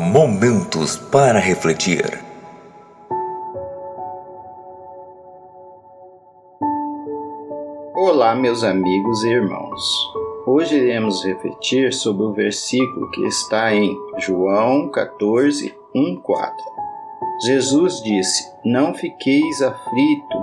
Momentos para refletir. Olá, meus amigos e irmãos. Hoje iremos refletir sobre o versículo que está em João 14, 1, 4. Jesus disse: Não fiqueis aflito,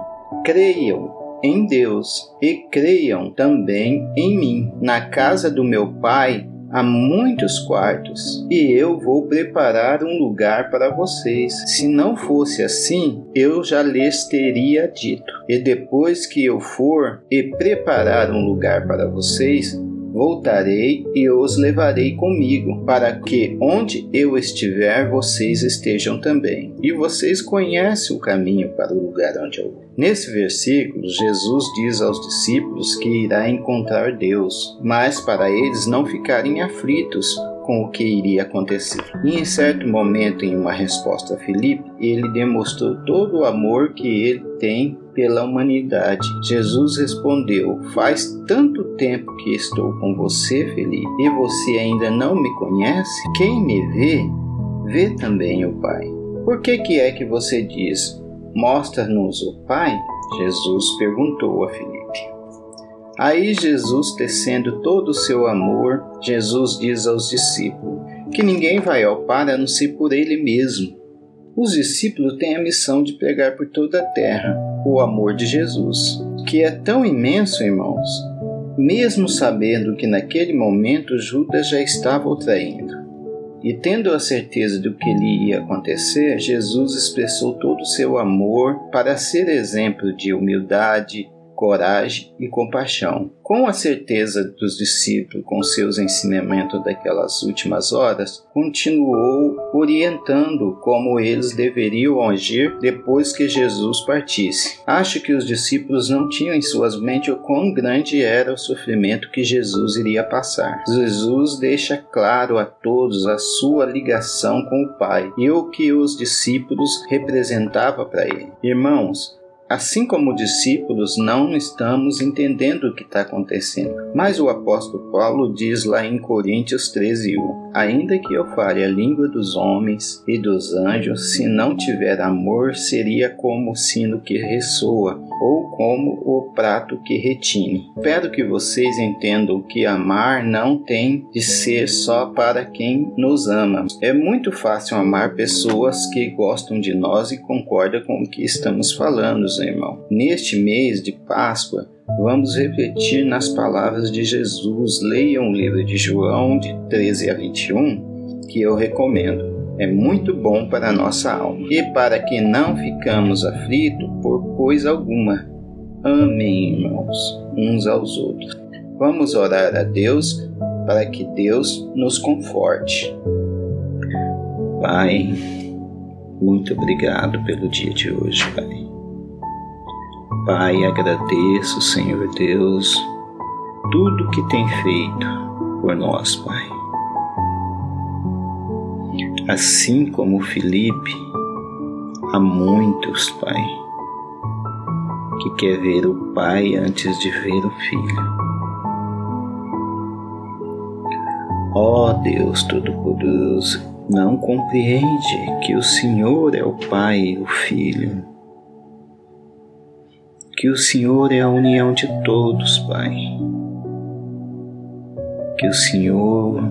creiam em Deus e creiam também em mim. Na casa do meu Pai há muitos quartos e eu vou preparar um lugar para vocês. Se não fosse assim, eu já lhes teria dito. E depois que eu for e preparar um lugar para vocês, voltarei e os levarei comigo, para que onde eu estiver, vocês estejam também. E vocês conhecem o caminho para o lugar onde eu vou. Nesse versículo, Jesus diz aos discípulos que irá encontrar Deus, mas para eles não ficarem aflitos com o que iria acontecer. E em certo momento, em uma resposta a Filipe, ele demonstrou todo o amor que ele tem pela humanidade. Jesus respondeu: Faz tanto tempo que estou com você, Felipe, e você ainda não me conhece? Quem me vê, vê também o Pai. Por que, que é que você diz: Mostra-nos o Pai? Jesus perguntou a Filipe. Aí Jesus, tecendo todo o seu amor, Jesus diz aos discípulos que ninguém vai ao Pai a não ser por ele mesmo. Os discípulos têm a missão de pregar por toda a terra o amor de Jesus, que é tão imenso, irmãos, mesmo sabendo que naquele momento Judas já estava o traindo. E tendo a certeza do que lhe ia acontecer, Jesus expressou todo o seu amor para ser exemplo de humildade, coragem e compaixão. Com a certeza dos discípulos com seus ensinamentos daquelas últimas horas, continuou orientando como eles deveriam agir depois que Jesus partisse. Acho que os discípulos não tinham em suas mentes o quão grande era o sofrimento que Jesus iria passar. Jesus deixa claro a todos a sua ligação com o Pai e o que os discípulos representava para ele. Irmãos, Assim como discípulos, não estamos entendendo o que está acontecendo. Mas o apóstolo Paulo diz lá em Coríntios 13, 1: Ainda que eu fale a língua dos homens e dos anjos, se não tiver amor, seria como o sino que ressoa ou como o prato que retine. Espero que vocês entendam que amar não tem de ser só para quem nos ama. É muito fácil amar pessoas que gostam de nós e concordam com o que estamos falando, irmão. Neste mês de Páscoa, vamos refletir nas palavras de Jesus. Leiam o livro de João, de 13 a 21, que eu recomendo é muito bom para a nossa alma e para que não ficamos aflitos por coisa alguma. Amém, irmãos, uns aos outros. Vamos orar a Deus para que Deus nos conforte. Pai, muito obrigado pelo dia de hoje, Pai. Pai, agradeço, Senhor Deus, tudo que tem feito por nós, Pai. Assim como Felipe, há muitos, Pai, que quer ver o Pai antes de ver o Filho. Ó oh, Deus Todo-Poderoso, não compreende que o Senhor é o Pai e o Filho, que o Senhor é a união de todos, Pai, que o Senhor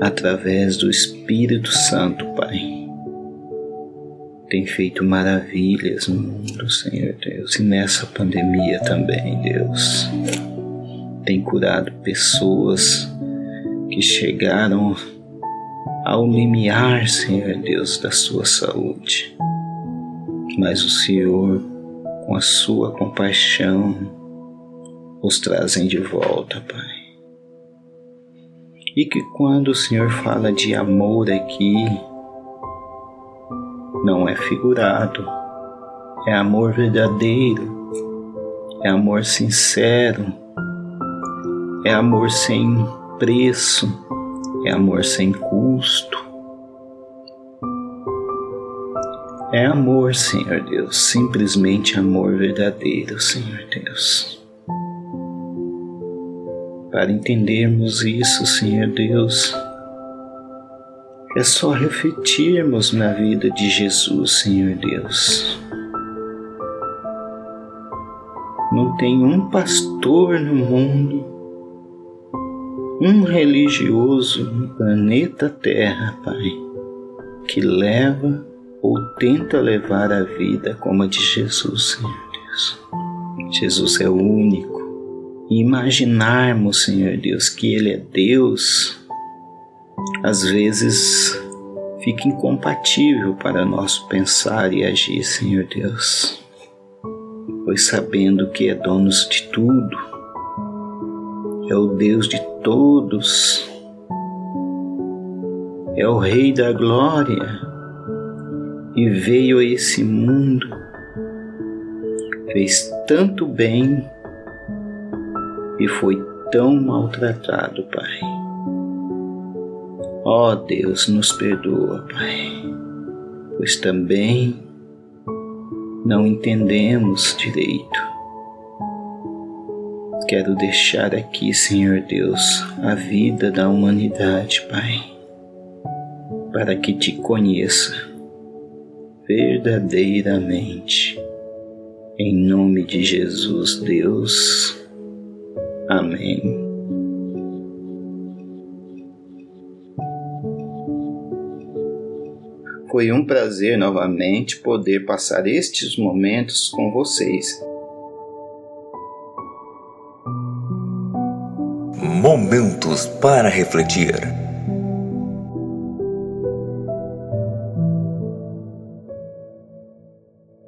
através do Espírito Santo, Pai. Tem feito maravilhas no mundo, Senhor Deus, e nessa pandemia também, Deus. Tem curado pessoas que chegaram ao limiar, Senhor Deus, da sua saúde. Mas o Senhor, com a sua compaixão, os trazem de volta, Pai e que quando o Senhor fala de amor aqui, não é figurado, é amor verdadeiro, é amor sincero, é amor sem preço, é amor sem custo. É amor, Senhor Deus, simplesmente amor verdadeiro, Senhor Deus. Para entendermos isso, Senhor Deus, É só refletirmos na vida de Jesus, Senhor Deus. Não tem um pastor no mundo, um religioso no planeta Terra, Pai, que leva ou tenta levar a vida como a de Jesus, Senhor Deus. Jesus é o único. E imaginarmos, Senhor Deus, que Ele é Deus, às vezes fica incompatível para nosso pensar e agir, Senhor Deus. Pois sabendo que é dono de tudo, é o Deus de todos, é o Rei da Glória e veio a esse mundo, fez tanto bem e foi tão maltratado, Pai. Ó oh, Deus, nos perdoa, Pai, pois também não entendemos direito. Quero deixar aqui, Senhor Deus, a vida da humanidade, Pai, para que te conheça verdadeiramente. Em nome de Jesus, Deus. Amém. Foi um prazer novamente poder passar estes momentos com vocês. Momentos para refletir.